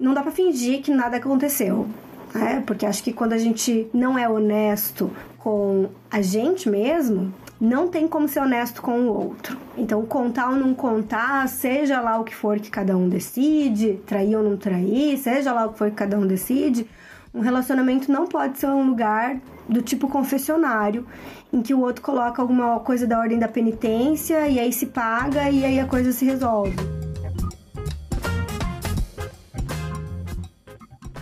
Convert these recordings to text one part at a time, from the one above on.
Não dá para fingir que nada aconteceu. Né? Porque acho que quando a gente não é honesto com a gente mesmo, não tem como ser honesto com o outro. Então, contar ou não contar, seja lá o que for que cada um decide, trair ou não trair, seja lá o que for que cada um decide, um relacionamento não pode ser um lugar do tipo confessionário, em que o outro coloca alguma coisa da ordem da penitência e aí se paga e aí a coisa se resolve.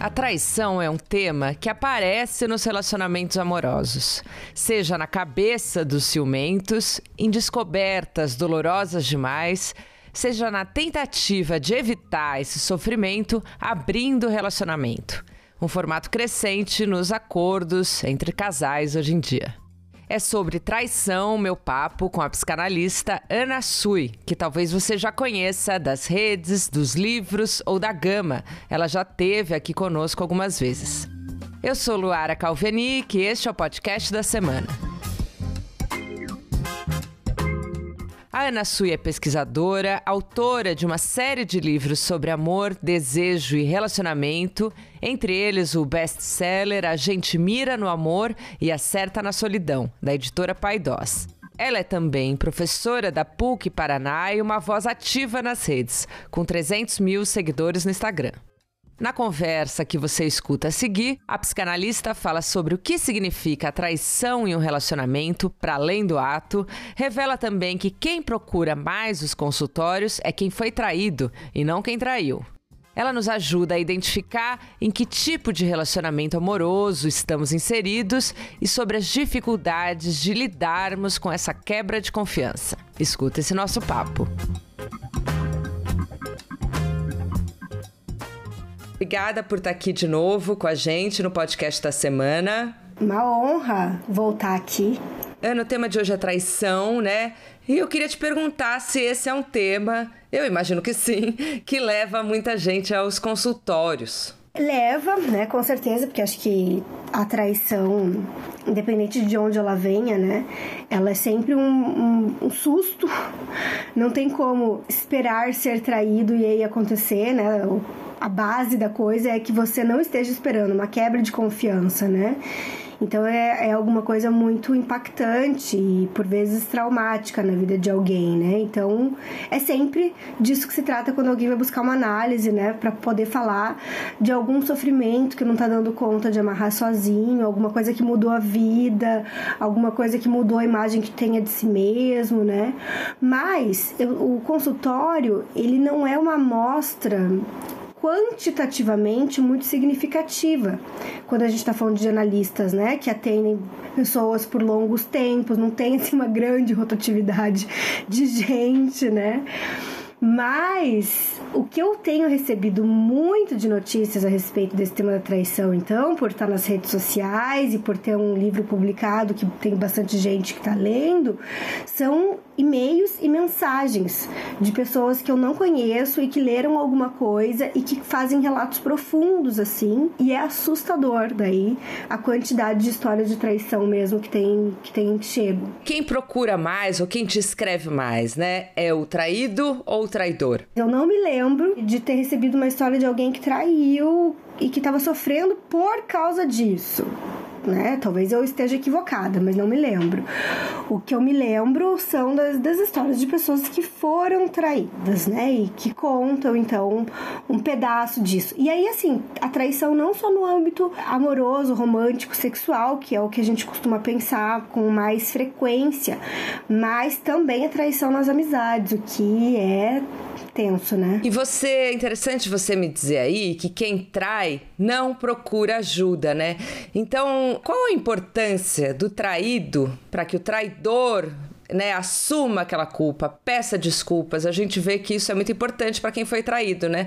A traição é um tema que aparece nos relacionamentos amorosos, seja na cabeça dos ciumentos, em descobertas dolorosas demais, seja na tentativa de evitar esse sofrimento abrindo o relacionamento. Um formato crescente nos acordos entre casais hoje em dia. É sobre traição, meu papo com a psicanalista Ana Sui, que talvez você já conheça das redes, dos livros ou da gama. Ela já teve aqui conosco algumas vezes. Eu sou Luara Calvenic e este é o podcast da semana. A Ana Sui é pesquisadora, autora de uma série de livros sobre amor, desejo e relacionamento, entre eles o best-seller A Gente Mira no Amor e Acerta na Solidão, da editora Paidós. Ela é também professora da PUC Paraná e uma voz ativa nas redes, com 300 mil seguidores no Instagram. Na conversa que você escuta a seguir, a psicanalista fala sobre o que significa a traição em um relacionamento para além do ato, revela também que quem procura mais os consultórios é quem foi traído e não quem traiu. Ela nos ajuda a identificar em que tipo de relacionamento amoroso estamos inseridos e sobre as dificuldades de lidarmos com essa quebra de confiança. Escuta esse nosso papo. Obrigada por estar aqui de novo com a gente no podcast da semana. Uma honra voltar aqui. Ana, o tema de hoje é traição, né? E eu queria te perguntar se esse é um tema, eu imagino que sim, que leva muita gente aos consultórios. Leva, né, com certeza, porque acho que a traição, independente de onde ela venha, né, ela é sempre um, um, um susto. Não tem como esperar ser traído e aí acontecer, né? a base da coisa é que você não esteja esperando uma quebra de confiança, né? Então é, é alguma coisa muito impactante e por vezes traumática na vida de alguém, né? Então é sempre disso que se trata quando alguém vai buscar uma análise, né? Para poder falar de algum sofrimento que não tá dando conta de amarrar sozinho, alguma coisa que mudou a vida, alguma coisa que mudou a imagem que tenha de si mesmo, né? Mas eu, o consultório, ele não é uma amostra quantitativamente muito significativa. Quando a gente está falando de analistas, né, que atendem pessoas por longos tempos, não tem assim, uma grande rotatividade de gente, né? Mas o que eu tenho recebido muito de notícias a respeito desse tema da traição, então, por estar nas redes sociais e por ter um livro publicado que tem bastante gente que está lendo, são e-mails e mensagens de pessoas que eu não conheço e que leram alguma coisa e que fazem relatos profundos assim, e é assustador daí a quantidade de histórias de traição mesmo que tem que tem chego. Quem procura mais ou quem te escreve mais, né? É o traído ou o traidor? Eu não me lembro de ter recebido uma história de alguém que traiu e que estava sofrendo por causa disso né? Talvez eu esteja equivocada, mas não me lembro. O que eu me lembro são das, das histórias de pessoas que foram traídas, né? E que contam, então, um pedaço disso. E aí, assim, a traição não só no âmbito amoroso, romântico, sexual, que é o que a gente costuma pensar com mais frequência, mas também a traição nas amizades, o que é tenso, né? E você, é interessante você me dizer aí que quem trai não procura ajuda, né? Então, qual a importância do traído para que o traidor né, assuma aquela culpa, peça desculpas. A gente vê que isso é muito importante para quem foi traído, né?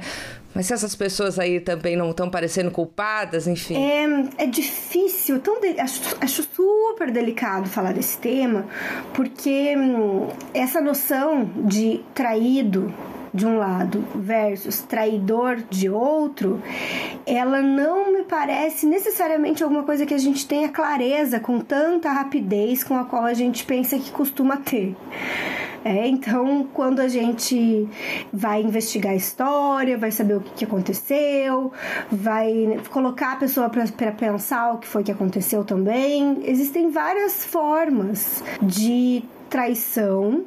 Mas se essas pessoas aí também não estão parecendo culpadas, enfim. É, é difícil, tão de... acho, acho super delicado falar desse tema, porque hum, essa noção de traído de um lado versus traidor de outro, ela não me parece necessariamente alguma coisa que a gente tenha clareza com tanta rapidez com a qual a gente pensa que costuma ter. É, então, quando a gente vai investigar a história, vai saber o que, que aconteceu, vai colocar a pessoa para pensar o que foi que aconteceu também, existem várias formas de traição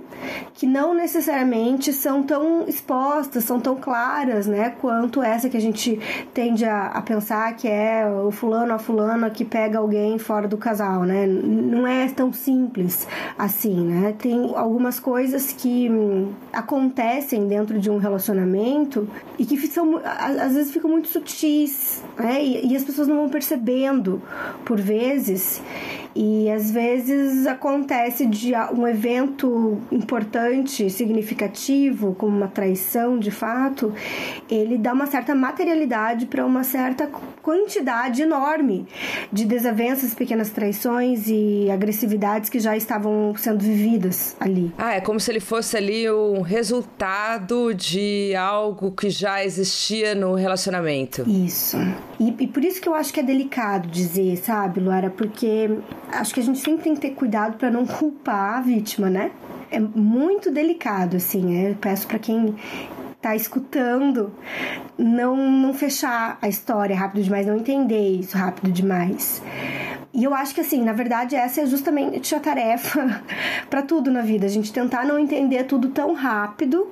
que não necessariamente são tão expostas, são tão claras, né, quanto essa que a gente tende a, a pensar que é o fulano a fulana que pega alguém fora do casal, né? Não é tão simples assim, né? Tem algumas coisas que hum, acontecem dentro de um relacionamento e que são às vezes ficam muito sutis, né? E, e as pessoas não vão percebendo por vezes e às vezes acontece de um evento importante, significativo, como uma traição de fato, ele dá uma certa materialidade para uma certa quantidade enorme de desavenças, pequenas traições e agressividades que já estavam sendo vividas ali. Ah, é como se ele fosse ali um resultado de algo que já existia no relacionamento. Isso. E, e por isso que eu acho que é delicado dizer, sabe, Luara? Porque acho que a gente sempre tem que ter cuidado para não culpar a vítima, né? É muito delicado, assim. Né? Eu peço para quem tá escutando não, não fechar a história rápido demais, não entender isso rápido demais. E eu acho que assim, na verdade, essa é justamente a tarefa para tudo na vida, a gente tentar não entender tudo tão rápido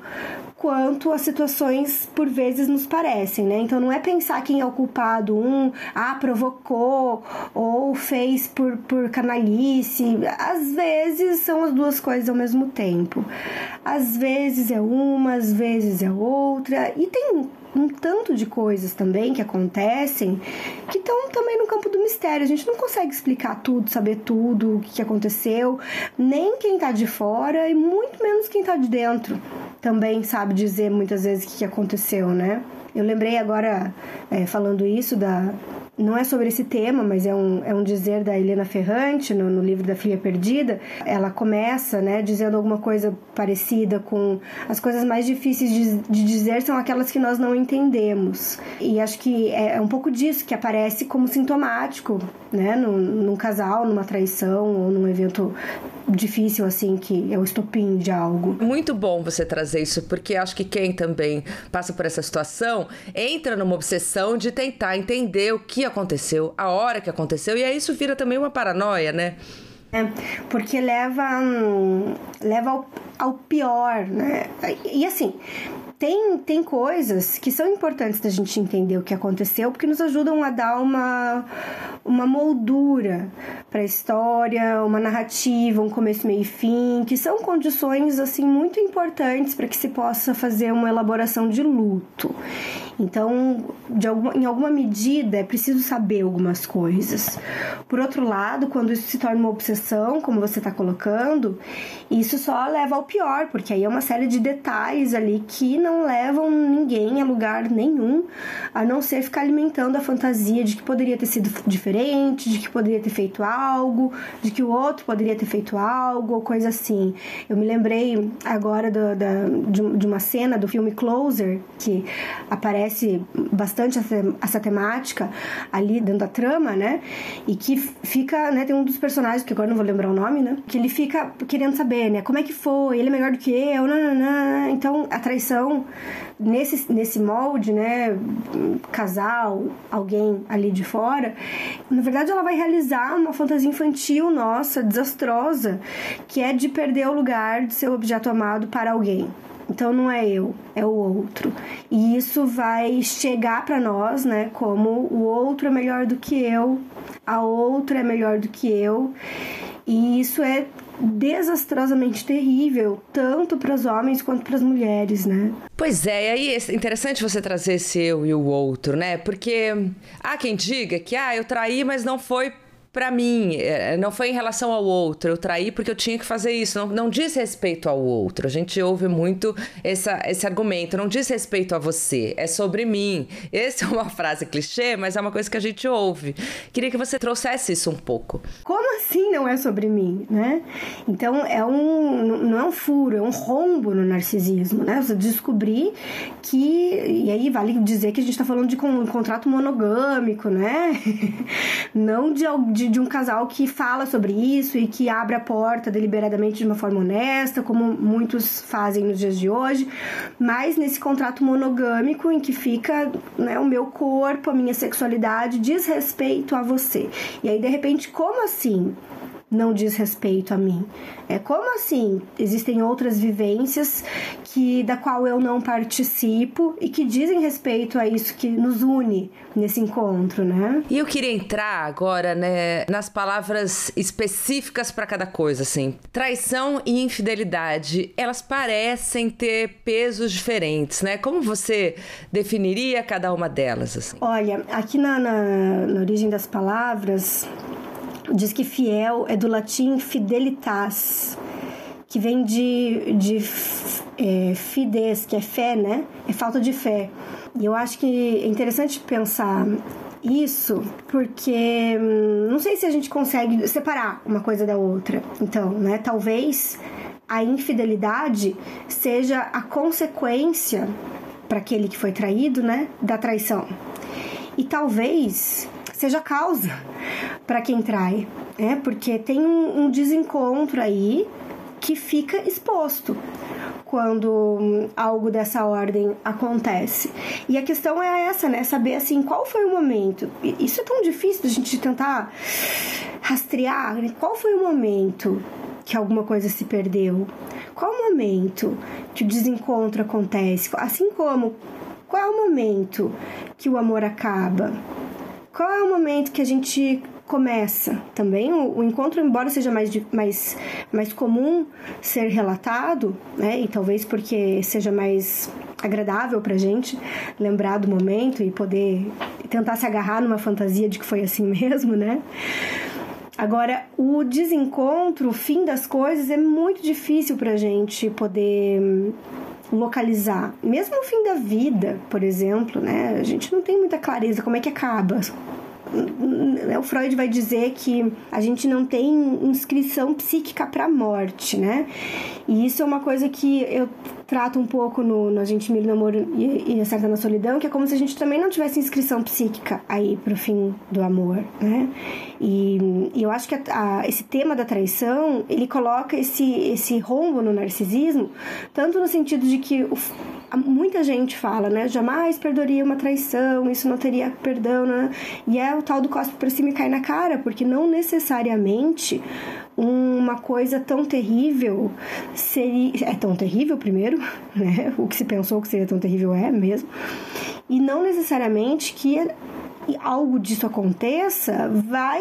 quanto as situações por vezes nos parecem, né? Então não é pensar quem é o culpado, um, ah, provocou ou fez por, por canalice. Às vezes são as duas coisas ao mesmo tempo. Às vezes é uma, às vezes é outra. E tem um tanto de coisas também que acontecem que estão também no campo do mistério. A gente não consegue explicar tudo, saber tudo, o que aconteceu, nem quem está de fora e muito menos quem está de dentro também sabe dizer muitas vezes o que aconteceu, né? Eu lembrei agora, é, falando isso, da, não é sobre esse tema, mas é um, é um dizer da Helena Ferrante no, no livro da Filha Perdida. Ela começa, né, dizendo alguma coisa parecida com as coisas mais difíceis de, de dizer são aquelas que nós não entendemos. E acho que é, é um pouco disso que aparece como sintomático, né, num, num casal, numa traição ou num evento difícil assim que é o estopim de algo. Muito bom você trazer isso, porque acho que quem também passa por essa situação entra numa obsessão de tentar entender o que aconteceu, a hora que aconteceu, e aí isso vira também uma paranoia, né? É, porque leva, hum, leva ao, ao pior, né? E assim, tem, tem coisas que são importantes da gente entender o que aconteceu, porque nos ajudam a dar uma, uma moldura para a história, uma narrativa, um começo, meio e fim, que são condições assim muito importantes para que se possa fazer uma elaboração de luto. Então, alguma, em alguma medida, é preciso saber algumas coisas. Por outro lado, quando isso se torna uma obsessão, como você está colocando, isso só leva ao pior, porque aí é uma série de detalhes ali que não levam ninguém a lugar nenhum, a não ser ficar alimentando a fantasia de que poderia ter sido diferente, de que poderia ter feito algo, de que o outro poderia ter feito algo, ou coisa assim. Eu me lembrei agora do, da, de, de uma cena do filme Closer, que aparece bastante essa, essa temática ali dentro da trama, né? E que fica, né? Tem um dos personagens, que agora não vou lembrar o nome, né? Que ele fica querendo saber, né? Como é que foi? Ele é melhor do que eu? Então, a traição nesse, nesse molde, né? Casal, alguém ali de fora, na verdade ela vai realizar uma fantasia infantil nossa, desastrosa, que é de perder o lugar de seu objeto amado para alguém. Então não é eu, é o outro. E isso vai chegar para nós, né, como o outro é melhor do que eu, a outra é melhor do que eu. E isso é desastrosamente terrível, tanto para os homens quanto para as mulheres, né? Pois é, e aí é interessante você trazer esse eu e o outro, né? Porque há quem diga que ah, eu traí, mas não foi para mim, é, não foi em relação ao outro. Eu traí porque eu tinha que fazer isso. Não, não diz respeito ao outro. A gente ouve muito essa, esse argumento. Não diz respeito a você, é sobre mim. Essa é uma frase clichê, mas é uma coisa que a gente ouve. Queria que você trouxesse isso um pouco. Como assim não é sobre mim, né? Então é um não é um furo, é um rombo no narcisismo, né? Você descobrir que e aí vale dizer que a gente está falando de um contrato monogâmico, né? não de, de de, um casal que fala sobre isso e que abre a porta deliberadamente de uma forma honesta, como muitos fazem nos dias de hoje, mas nesse contrato monogâmico em que fica né, o meu corpo, a minha sexualidade diz respeito a você. E aí, de repente, como assim? Não diz respeito a mim. É como assim? Existem outras vivências que da qual eu não participo e que dizem respeito a isso que nos une nesse encontro, né? E eu queria entrar agora, né, nas palavras específicas para cada coisa, assim. Traição e infidelidade, elas parecem ter pesos diferentes, né? Como você definiria cada uma delas, assim? Olha, aqui na, na, na origem das palavras diz que fiel é do latim fidelitas, que vem de, de é, fides, que é fé, né? É falta de fé. E eu acho que é interessante pensar isso porque hum, não sei se a gente consegue separar uma coisa da outra. Então, né? Talvez a infidelidade seja a consequência para aquele que foi traído, né, da traição. E talvez seja causa para quem trai, é porque tem um, desencontro aí que fica exposto quando algo dessa ordem acontece. E a questão é essa, né? Saber assim, qual foi o momento. Isso é tão difícil a gente tentar rastrear, né? Qual foi o momento que alguma coisa se perdeu? Qual o momento que o desencontro acontece? Assim como qual é o momento que o amor acaba? Qual é o momento que a gente começa também o, o, encontro, embora seja mais, mais, mais comum ser relatado, né, e talvez porque seja mais agradável pra gente lembrar do momento e poder tentar se agarrar numa fantasia de que foi assim mesmo, né? Agora, o desencontro, o fim das coisas é muito difícil pra gente poder localizar. Mesmo o fim da vida, por exemplo, né? A gente não tem muita clareza como é que acaba o Freud vai dizer que a gente não tem inscrição psíquica para a morte, né? E isso é uma coisa que eu trato um pouco no, no A Gente Mira no Amor e, e Acerta na Solidão, que é como se a gente também não tivesse inscrição psíquica aí pro fim do amor, né? E, e eu acho que a, a, esse tema da traição, ele coloca esse, esse rombo no narcisismo, tanto no sentido de que o, muita gente fala, né? Jamais perdoaria uma traição, isso não teria perdão, né? E é o tal do cospe pra cima e cai na cara, porque não necessariamente uma coisa tão terrível seria. É tão terrível, primeiro, né? O que se pensou que seria tão terrível é mesmo. E não necessariamente que algo disso aconteça, vai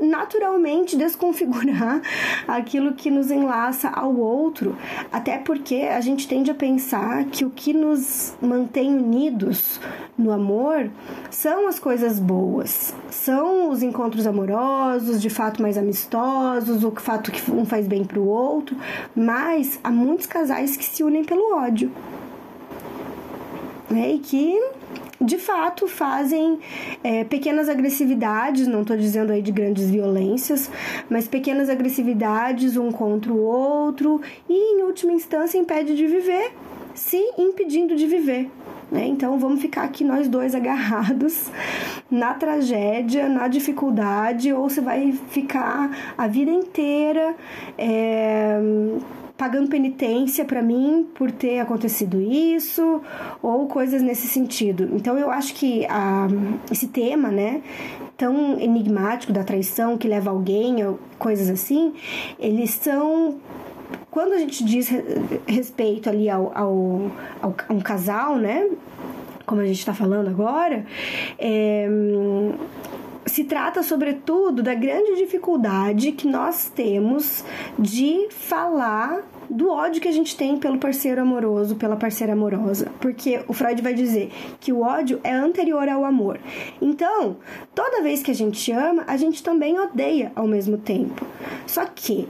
naturalmente desconfigurar aquilo que nos enlaça ao outro, até porque a gente tende a pensar que o que nos mantém unidos no amor são as coisas boas, são os encontros amorosos, de fato mais amistosos, o fato que um faz bem para o outro, mas há muitos casais que se unem pelo ódio. Né? E que de fato fazem é, pequenas agressividades, não estou dizendo aí de grandes violências, mas pequenas agressividades um contra o outro e, em última instância, impede de viver, se impedindo de viver. Né? Então vamos ficar aqui nós dois agarrados na tragédia, na dificuldade, ou você vai ficar a vida inteira. É pagando penitência para mim por ter acontecido isso ou coisas nesse sentido. Então eu acho que a, esse tema, né, tão enigmático da traição que leva alguém, coisas assim, eles são quando a gente diz respeito ali ao, ao, ao a um casal, né, como a gente está falando agora, é, se trata, sobretudo, da grande dificuldade que nós temos de falar do ódio que a gente tem pelo parceiro amoroso, pela parceira amorosa. Porque o Freud vai dizer que o ódio é anterior ao amor. Então, toda vez que a gente ama, a gente também odeia ao mesmo tempo. Só que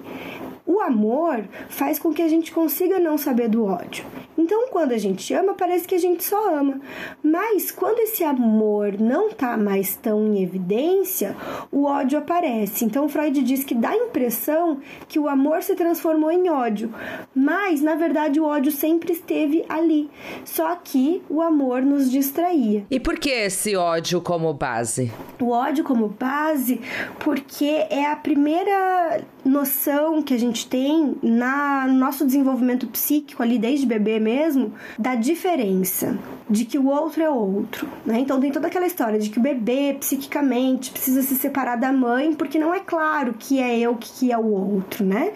O amor faz com que a gente consiga não saber do ódio. Então, quando a gente ama, parece que a gente só ama. Mas quando esse amor não tá mais tão em evidência, o ódio aparece. Então, Freud diz que dá a impressão que o amor se transformou em ódio, mas na verdade o ódio sempre esteve ali. Só que o amor nos distraía. E por que esse ódio como base? O ódio como base porque é a primeira noção que a gente tem na, no nosso desenvolvimento psíquico ali desde bebê mesmo da diferença, de que o outro é outro, né? Então tem toda aquela história de que o bebê psiquicamente precisa se separar da mãe porque não é claro que é eu que é o outro, né?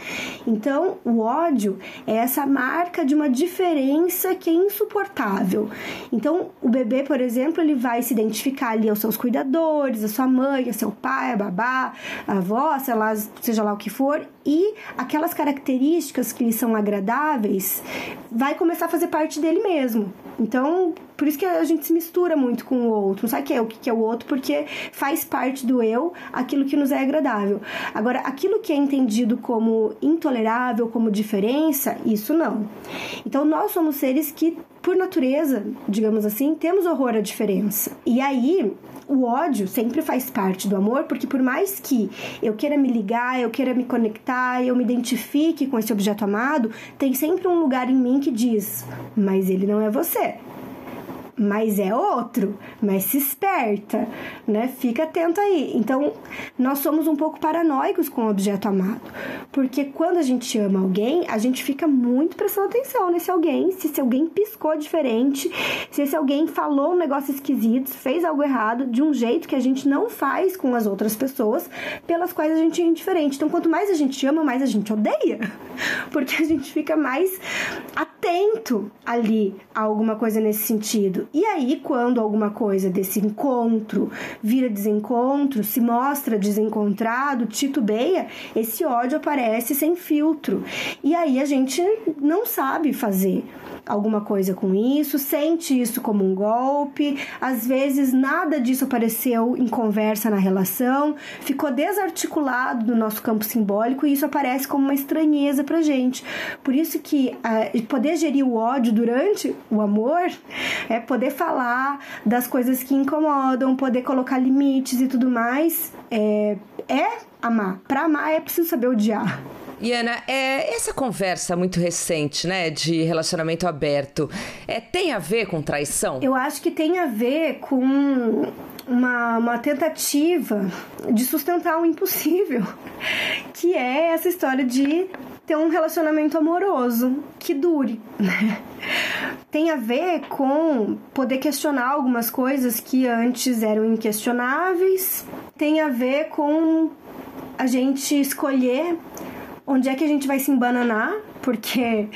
Então o ódio é essa marca de uma diferença que é insuportável. Então o bebê, por exemplo, ele vai se identificar ali aos seus cuidadores, a sua mãe, a seu pai, a babá, a avó, sei lá, seja lá o que for, e aquelas características que lhe são agradáveis vai começar a fazer parte dele mesmo. Então, por isso que a gente se mistura muito com o outro. Não sabe que é o que é o outro, porque faz parte do eu aquilo que nos é agradável. Agora, aquilo que é entendido como intolerável, como diferença, isso não. Então, nós somos seres que, por natureza, digamos assim, temos horror à diferença. E aí, o ódio sempre faz parte do amor, porque por mais que eu queira me ligar, eu queira me conectar, eu me identifique com esse objeto amado, tem sempre um lugar em mim que diz: mas ele não é você mas é outro, mas se esperta, né? Fica atento aí. Então, nós somos um pouco paranoicos com o objeto amado, porque quando a gente ama alguém, a gente fica muito prestando atenção nesse alguém, se esse alguém piscou diferente, se esse alguém falou um negócio esquisito, fez algo errado de um jeito que a gente não faz com as outras pessoas, pelas quais a gente é indiferente. Então, quanto mais a gente ama, mais a gente odeia, porque a gente fica mais atento ali a alguma coisa nesse sentido. E aí, quando alguma coisa desse encontro vira desencontro, se mostra desencontrado, titubeia, esse ódio aparece sem filtro. E aí a gente não sabe fazer alguma coisa com isso, sente isso como um golpe, às vezes nada disso apareceu em conversa na relação, ficou desarticulado no nosso campo simbólico e isso aparece como uma estranheza pra gente. Por isso que uh, poder gerir o ódio durante o amor é poder falar das coisas que incomodam, poder colocar limites e tudo mais, é, é amar. Para amar é preciso saber odiar. E Ana, é, essa conversa muito recente, né, de relacionamento aberto, é, tem a ver com traição? Eu acho que tem a ver com uma, uma tentativa de sustentar o impossível, que é essa história de ter um relacionamento amoroso que dure, né? Tem a ver com poder questionar algumas coisas que antes eram inquestionáveis, tem a ver com a gente escolher onde é que a gente vai se embananar porque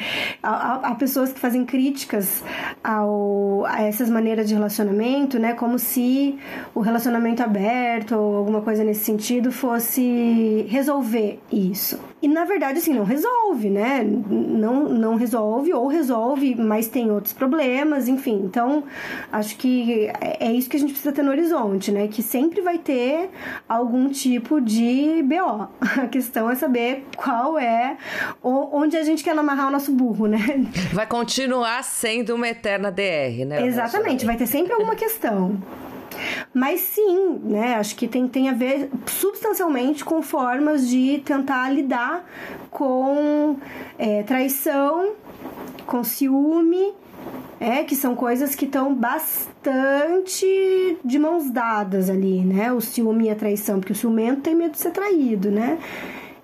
há, há, pessoas que fazem críticas ao, a essas maneiras de relacionamento, né? Como se o relacionamento aberto ou alguma coisa nesse sentido fosse resolver isso. E na verdade, assim, não resolve, né? Não, não resolve ou resolve, mas tem outros problemas, enfim. Então, acho que é, é isso que a gente precisa ter no horizonte, né? Que sempre vai ter algum tipo de BO. A questão é saber qual é, onde a gente gente quer amarrar o nosso burro, né? Vai continuar sendo uma eterna DR, né? Exatamente, vai ter sempre alguma questão. Mas sim, né? Acho que tem, tem a ver substancialmente com formas de tentar lidar com é, traição, com ciúme, é, que são coisas que estão bastante de mãos dadas ali, né? O ciúme e a traição, porque o ciumento tem medo de ser traído, né?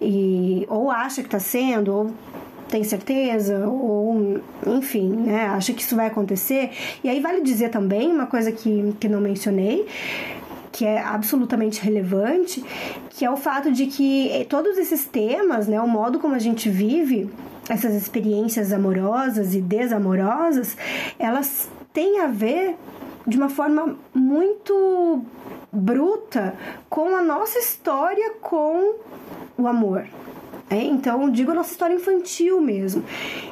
E, ou acha que está sendo, ou tem certeza ou enfim, né, acha que isso vai acontecer. E aí vale dizer também uma coisa que, que não mencionei, que é absolutamente relevante, que é o fato de que eh, todos esses temas, né, o modo como a gente vive essas experiências amorosas e desamorosas, elas têm a ver de uma forma muito bruta com a nossa história com o amor É, então, digo a nossa história infantil mesmo.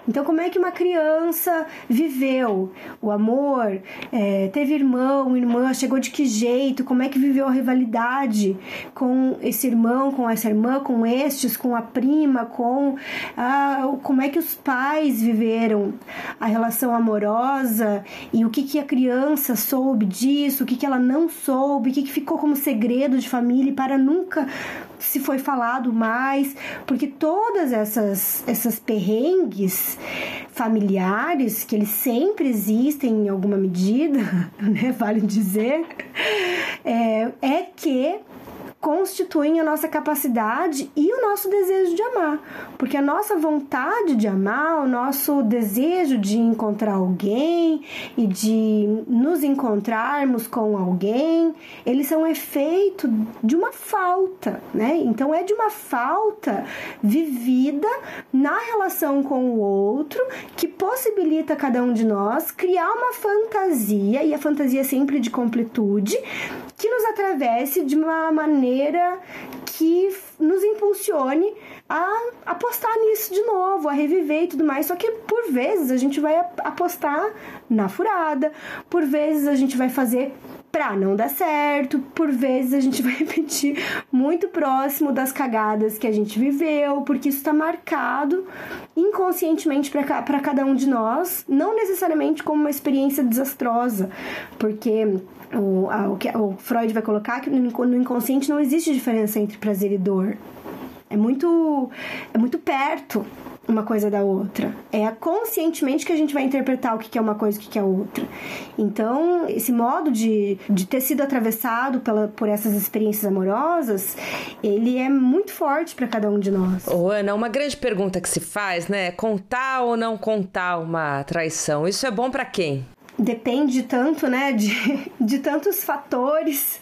Então, como é que uma criança viveu o amor? É, teve irmão, irmã, chegou de que jeito? Como é que viveu a rivalidade com esse irmão, com essa irmã, com estes, com a prima, com como é que os pais viveram a relação amorosa e o que, que a criança soube disso, o que, que ela não soube, o que, que ficou como segredo de família para nunca se foi falado mais, porque todas essas essas perrengues familiares que eles sempre existem em alguma medida, né, vale dizer, é, é que constituem a nossa capacidade e o nosso desejo de amar. Porque a nossa vontade de amar, o nosso desejo de encontrar alguém e de nos encontrarmos com alguém, eles são efeito de uma falta, né? Então é de uma falta vivida na relação com o outro que possibilita cada um de nós criar uma fantasia, e a fantasia é sempre de completude, que nos atravesse de uma maneira que nos impulsione a apostar nisso de novo, a reviver e tudo mais. Só que por vezes a gente vai apostar na furada, por vezes a gente vai fazer pra não dar certo, por vezes a gente vai repetir muito próximo das cagadas que a gente viveu, porque isso está marcado inconscientemente para cada um de nós, não necessariamente como uma experiência desastrosa, porque o, a, o que o Freud vai colocar que no inconsciente não existe diferença entre prazer e dor. É muito, é muito perto uma coisa da outra. É conscientemente que a gente vai interpretar o que é uma coisa e o que é outra. Então, esse modo de, de ter sido atravessado pela, por essas experiências amorosas, ele é muito forte para cada um de nós. Ô, Ana, uma grande pergunta que se faz, né? Contar ou não contar uma traição? Isso é bom para quem? Depende tanto, né, de, de tantos fatores.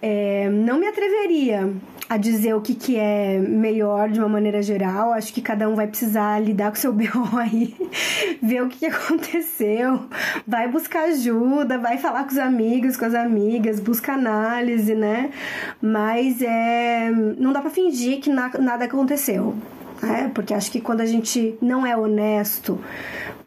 É, não me atreveria a dizer o que, que é melhor de uma maneira geral. Acho que cada um vai precisar lidar com seu BO aí, ver o que, que aconteceu, vai buscar ajuda, vai falar com os amigos, com as amigas, busca análise, né? Mas é, não dá para fingir que na, nada aconteceu. É, porque acho que quando a gente não é honesto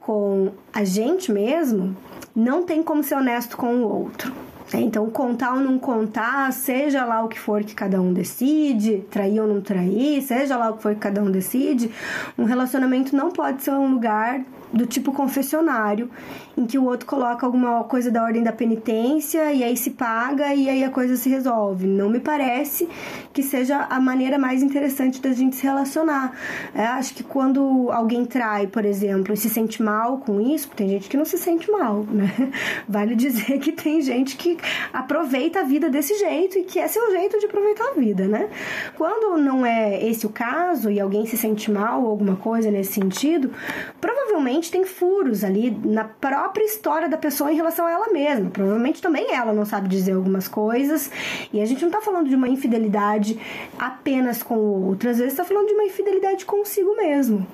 com a gente mesmo, não tem como ser honesto com o outro. Né? Então, contar ou não contar, seja lá o que for que cada um decide, trair ou não trair, seja lá o que for que cada um decide, um relacionamento não pode ser um lugar do tipo confessionário, em que o outro coloca alguma coisa da ordem da penitência e aí se paga e aí a coisa se resolve. Não me parece que seja a maneira mais interessante da gente se relacionar. É, acho que quando alguém trai, por exemplo, e se sente mal com isso, tem gente que não se sente mal, né? Vale dizer que tem gente que aproveita a vida desse jeito e que é seu jeito de aproveitar a vida, né? Quando não é esse o caso e alguém se sente mal ou alguma coisa nesse sentido, provavelmente tem furos ali na própria história da pessoa em relação a ela mesma. Provavelmente também ela não sabe dizer algumas coisas. E a gente não tá falando de uma infidelidade apenas com o outro, às vezes tá falando de uma infidelidade consigo mesmo.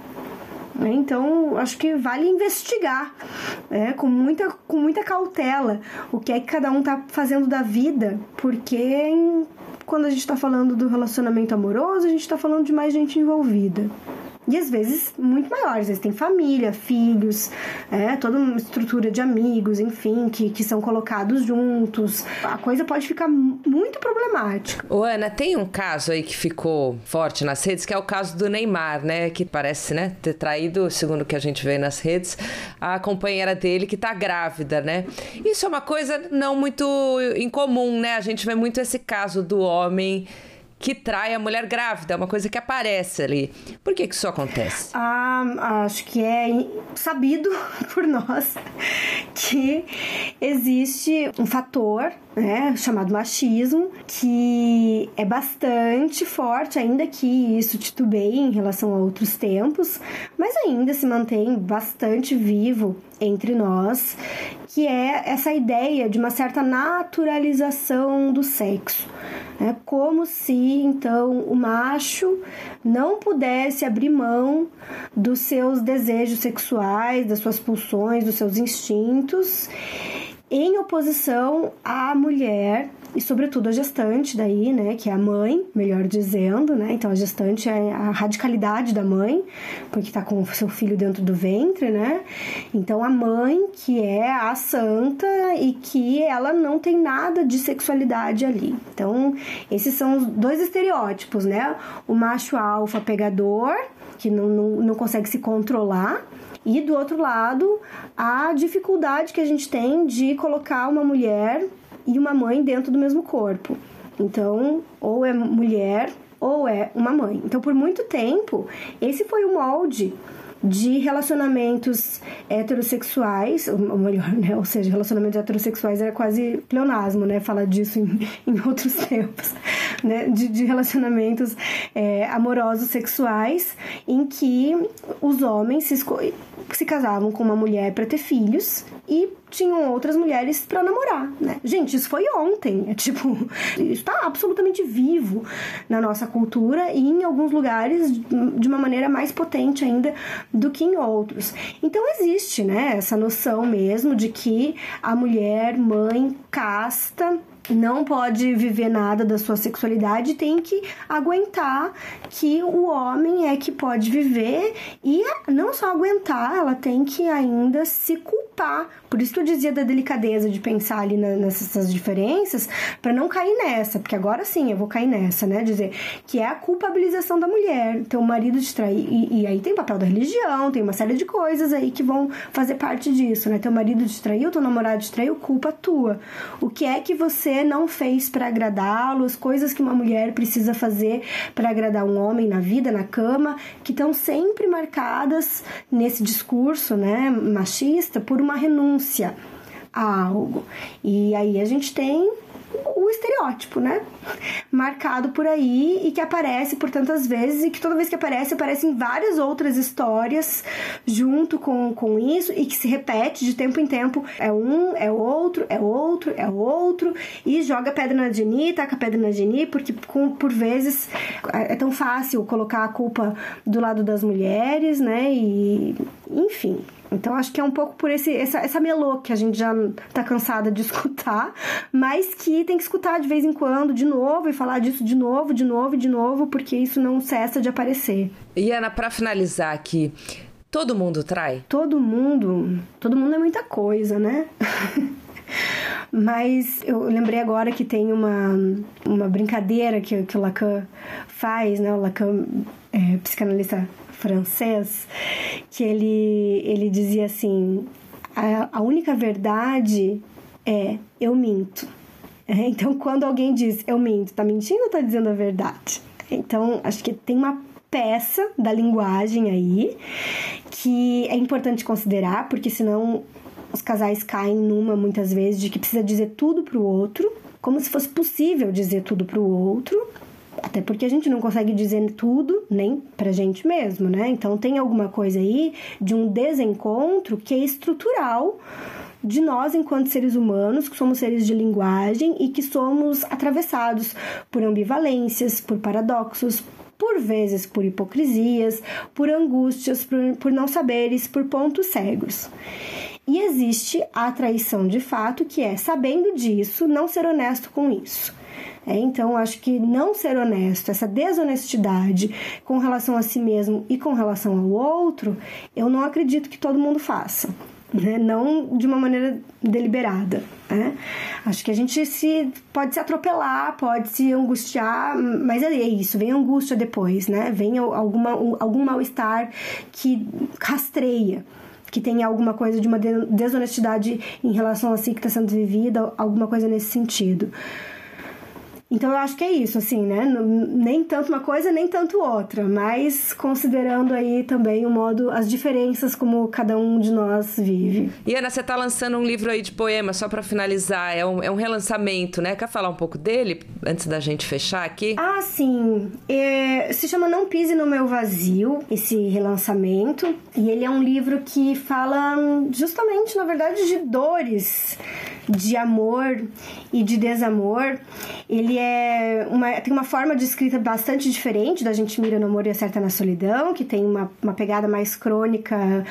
Né? Então, acho que vale investigar né? com, muita, com muita cautela o que é que cada um tá fazendo da vida, porque quando a gente está falando do relacionamento amoroso, a gente está falando de mais gente envolvida. E às vezes muito maiores, às vezes tem família, filhos, é, toda uma estrutura de amigos, enfim, que, que são colocados juntos. A coisa pode ficar muito problemática. Ô, Ana, tem um caso aí que ficou forte nas redes, que é o caso do Neymar, né? Que parece, né, ter traído, segundo o que a gente vê nas redes, a companheira dele que tá grávida, né? Isso é uma coisa não muito incomum, né? A gente vê muito esse caso do homem que trai a mulher grávida, é uma coisa que aparece ali. Por que, que isso acontece? Ah, acho que é sabido por nós que existe um fator né, chamado machismo que é bastante forte, ainda que isso titubeie em relação a outros tempos, mas ainda se mantém bastante vivo entre nós, que é essa ideia de uma certa naturalização do sexo. É como se então o macho não pudesse abrir mão dos seus desejos sexuais, das suas pulsões, dos seus instintos, em oposição à mulher e sobretudo a gestante daí, né, que é a mãe, melhor dizendo, né? Então a gestante é a radicalidade da mãe, porque tá com o seu filho dentro do ventre, né? Então a mãe que é a santa e que ela não tem nada de sexualidade ali. Então esses são os dois estereótipos, né? O macho alfa pegador, que não, não, não consegue se controlar, e do outro lado, a dificuldade que a gente tem de colocar uma mulher e uma mãe dentro do mesmo corpo. Então, ou é mulher ou é uma mãe. Então, por muito tempo, esse foi o molde de relacionamentos heterossexuais, ou melhor, né? Ou seja, relacionamentos heterossexuais era quase pleonasmo, né? Falar disso em, em outros tempos, né? De, de relacionamentos é, amorosos sexuais em que os homens se, se casavam com uma mulher para ter filhos e tinham outras mulheres para namorar, né? Gente, isso foi ontem. É tipo, isso tá absolutamente vivo na nossa cultura e em alguns lugares de uma maneira mais potente ainda do que em outros. Então existe, né, essa noção mesmo de que a mulher mãe casta não pode viver nada da sua sexualidade, tem que aguentar que o homem é que pode viver e não só aguentar, ela tem que ainda se culpar. Por isso que eu dizia da delicadeza de pensar ali nessas diferenças, para não cair nessa, porque agora sim eu vou cair nessa, né? Dizer que é a culpabilização da mulher, o marido de trair. E, e aí tem papel da religião, tem uma série de coisas aí que vão fazer parte disso, né? Teu marido te traiu, teu namorado te traiu, culpa tua. O que é que você não fez para agradá-lo, as coisas que uma mulher precisa fazer para agradar um homem na vida, na cama, que estão sempre marcadas nesse discurso, né, machista por uma renúncia a algo. E aí a gente tem o estereótipo, né? Marcado por aí e que aparece por tantas vezes e que toda vez que aparece, aparece em várias outras histórias junto com, com isso e que se repete de tempo em tempo. É um, é outro, é outro, é outro e joga pedra na Jenny, taca pedra na Jenny, porque com, por vezes é tão fácil colocar a culpa do lado das mulheres, né? E enfim, então acho que é um pouco por esse, essa, essa melô que a gente já tá cansada de escutar, mas que tem que escutar de vez em quando, de novo, e falar disso de novo, de novo, de novo, porque isso não cessa de aparecer. E Ana, para finalizar aqui, todo mundo trai? Todo mundo. Todo mundo é muita coisa, né? Mas eu lembrei agora que tem uma, uma brincadeira que, que o Lacan faz, né? O Lacan é psicanalista francês que ele, ele dizia assim: a, a única verdade é eu minto. Então, quando alguém diz eu minto, tá mentindo ou tá dizendo a verdade? Então, acho que tem uma peça da linguagem aí que é importante considerar, porque senão os casais caem numa muitas vezes de que precisa dizer tudo pro outro, como se fosse possível dizer tudo pro outro, até porque a gente não consegue dizer tudo nem pra gente mesmo, né? Então tem alguma coisa aí de um desencontro que é estrutural de nós enquanto seres humanos, que somos seres de linguagem e que somos atravessados por ambivalências, por paradoxos, por vezes por hipocrisias, por angústias, por, por não saberes, por pontos cegos. E existe a traição de fato, que é, sabendo disso, não ser honesto com isso. É, então, acho que não ser honesto, essa desonestidade com relação a si mesmo e com relação ao outro, eu não acredito que todo mundo faça. Né? Não de uma maneira deliberada. Né? Acho que a gente se pode se atropelar, pode se angustiar, mas é isso, vem angústia depois, né? Vem alguma, algum mal-estar que rastreia que tem alguma coisa de uma desonestidade em relação a si que está sendo vivida, alguma coisa nesse sentido. Então eu acho que é isso, assim, né? Nem tanto uma coisa, nem tanto outra, mas considerando aí também o modo, as diferenças como cada um de nós vive. E Ana, você tá lançando um livro aí de poemas, só para finalizar, é um, é um relançamento, né? Quer falar um pouco dele antes da gente fechar aqui? Ah, sim. É, se chama Não Pise no Meu Vazio, esse relançamento. E ele é um livro que fala justamente, na verdade, de dores de amor e de desamor. Ele é uma, tem uma forma de escrita bastante diferente da gente mira no amor e acerta na solidão, que tem uma, uma pegada mais crônica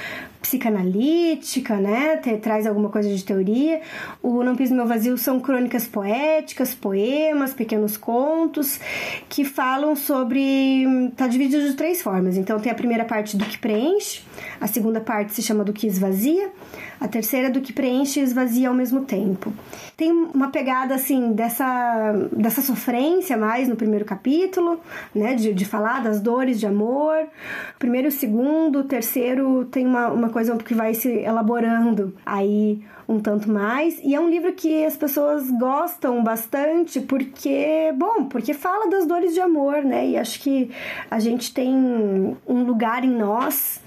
psicanalítica, né? Te, traz alguma coisa de teoria. O Não Piso Meu Vazio são crônicas poéticas, poemas, pequenos contos que falam sobre. Tá dividido de três formas. Então tem a primeira parte do que preenche, a segunda parte se chama do que esvazia, a terceira é do que preenche e esvazia ao mesmo tempo. Tem uma pegada assim dessa, dessa sofrência mais no primeiro capítulo, né? De, de falar das dores de amor. Primeiro segundo, terceiro tem uma, uma coisa que vai se elaborando aí um tanto mais. E é um livro que as pessoas gostam bastante porque, bom, porque fala das dores de amor, né? E acho que a gente tem um lugar em nós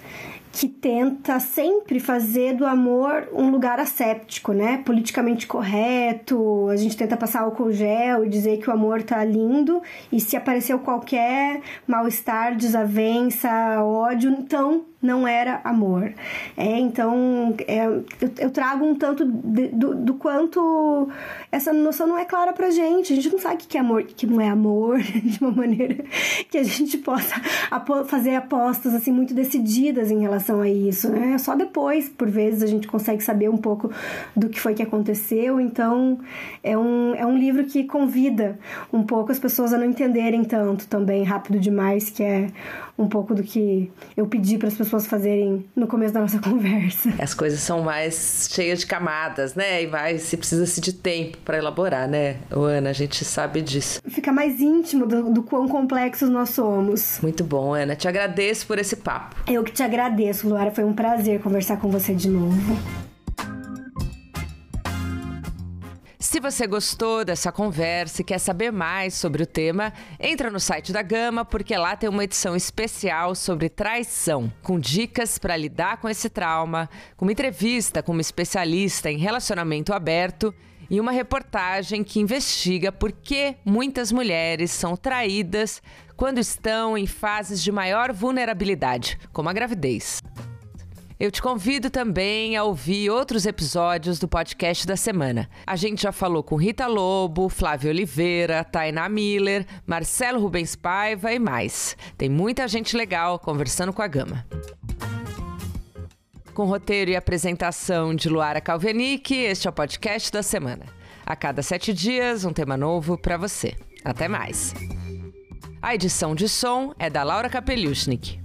que tenta sempre fazer do amor um lugar asséptico, né? Politicamente correto. A gente tenta passar álcool gel e dizer que o amor tá lindo. E se apareceu qualquer mal-estar, desavença, ódio, então não era amor. É, então, é, eu, eu, trago um tanto de, do, do, quanto essa noção não é clara pra gente. A gente não sabe o que é amor, que não é amor, de uma maneira que a gente possa fazer apostas assim muito decididas em relação a isso. Né? Só depois, por vezes, a gente consegue saber um pouco do que foi que aconteceu. Então, é um, é um livro que convida um pouco as pessoas a não entenderem tanto também rápido demais, que é um pouco do que eu pedi para as pessoas fazerem no começo da nossa conversa. As coisas são mais cheias de camadas, né? E mais se precisa-se de tempo para elaborar, né? O Ana, a gente sabe disso. Fica mais íntimo do, do quão complexos nós somos. Muito bom, Ana. Te agradeço por esse papo. Eu que te agradeço, Luara. Foi um prazer conversar com você de novo. Se você gostou dessa conversa e quer saber mais sobre o tema, entra no site da Gama, porque lá tem uma edição especial sobre traição, com dicas para lidar com esse trauma, com uma entrevista com uma especialista em relacionamento aberto e uma reportagem que investiga por que muitas mulheres são traídas quando estão em fases de maior vulnerabilidade, como a gravidez. Eu te convido também a ouvir outros episódios do podcast da semana. A gente já falou com Rita Lobo, Flávio Oliveira, Tainá Miller, Marcelo Rubens Paiva e mais. Tem muita gente legal conversando com a Gama. Com roteiro e apresentação de Luara Calvenic, este é o podcast da semana. A cada sete dias, um tema novo para você. Até mais. A edição de som é da Laura Kapeliushnik.